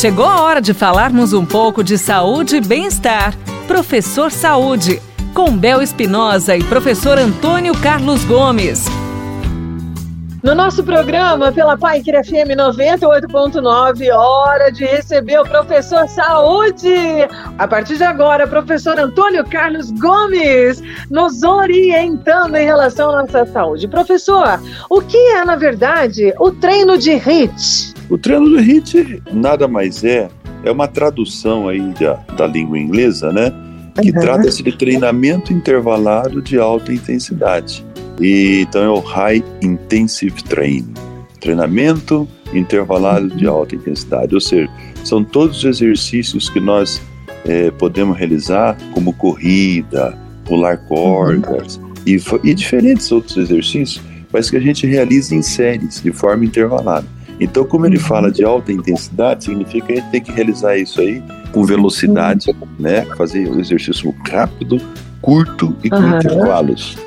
Chegou a hora de falarmos um pouco de saúde e bem-estar. Professor Saúde, com Bel Espinosa e professor Antônio Carlos Gomes. No nosso programa, pela Pai FM 98.9, hora de receber o professor Saúde. A partir de agora, professor Antônio Carlos Gomes nos orientando em relação à nossa saúde. Professor, o que é, na verdade, o treino de HIIT? O treino de HIIT nada mais é, é uma tradução aí da, da língua inglesa, né? Que uhum. trata-se de treinamento intervalado de alta intensidade. E, então é o High Intensive Training, treinamento intervalado de alta intensidade, ou seja, são todos os exercícios que nós é, podemos realizar, como corrida, pular cordas uhum. e, e diferentes outros exercícios, mas que a gente realiza em séries, de forma intervalada. Então, como ele fala de alta intensidade, significa que a gente tem que realizar isso aí com velocidade, né? Fazer o exercício rápido, curto e com uhum. intervalos.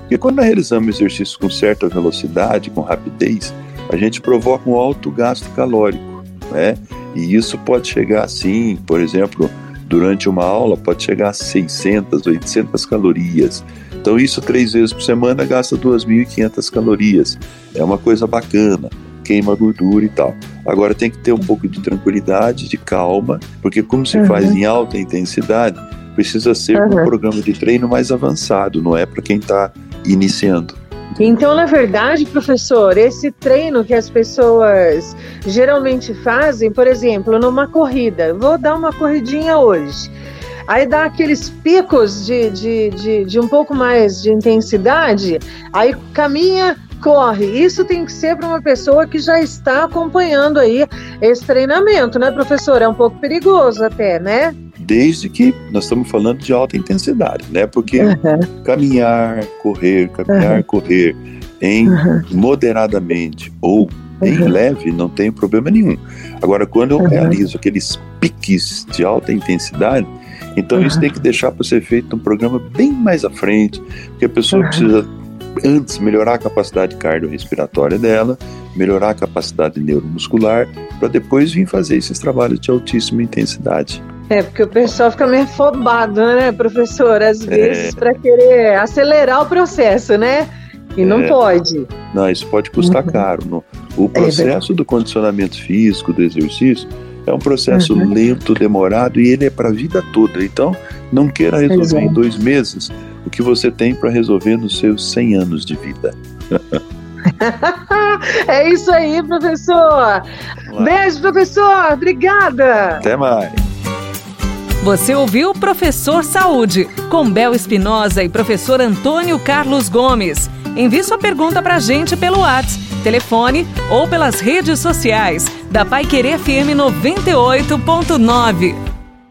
Porque quando nós realizamos exercícios com certa velocidade, com rapidez, a gente provoca um alto gasto calórico, né? E isso pode chegar assim, por exemplo, durante uma aula pode chegar a 600, 800 calorias. Então isso três vezes por semana gasta 2.500 calorias. É uma coisa bacana, queima gordura e tal. Agora tem que ter um pouco de tranquilidade, de calma, porque como se uhum. faz em alta intensidade, precisa ser uhum. um programa de treino mais avançado, não é para quem está iniciando. Então, na verdade, professor, esse treino que as pessoas geralmente fazem, por exemplo, numa corrida, vou dar uma corridinha hoje. Aí dá aqueles picos de, de, de, de um pouco mais de intensidade, aí caminha, corre. Isso tem que ser para uma pessoa que já está acompanhando aí esse treinamento, né, professor? É um pouco perigoso até, né? desde que nós estamos falando de alta intensidade, né? Porque uhum. caminhar, correr, caminhar, uhum. correr em uhum. moderadamente ou em leve não tem problema nenhum. Agora, quando eu realizo aqueles piques de alta intensidade, então isso tem que deixar para ser feito um programa bem mais à frente, porque a pessoa precisa antes melhorar a capacidade cardiorrespiratória dela, melhorar a capacidade neuromuscular, para depois vir fazer esses trabalhos de altíssima intensidade. É, porque o pessoal fica meio afobado, né, professor? Às é. vezes, é. para querer acelerar o processo, né? E não é. pode. Não, isso pode custar uhum. caro. No, o é processo do condicionamento físico, do exercício, é um processo uhum. lento, demorado e ele é para a vida toda. Então, não queira resolver em dois meses o que você tem para resolver nos seus 100 anos de vida. é isso aí, professor. Beijo, professor. Obrigada. Até mais. Você ouviu Professor Saúde, com Bel Espinosa e professor Antônio Carlos Gomes. Envie sua pergunta para a gente pelo WhatsApp, telefone ou pelas redes sociais da Pai Querer FM 98.9.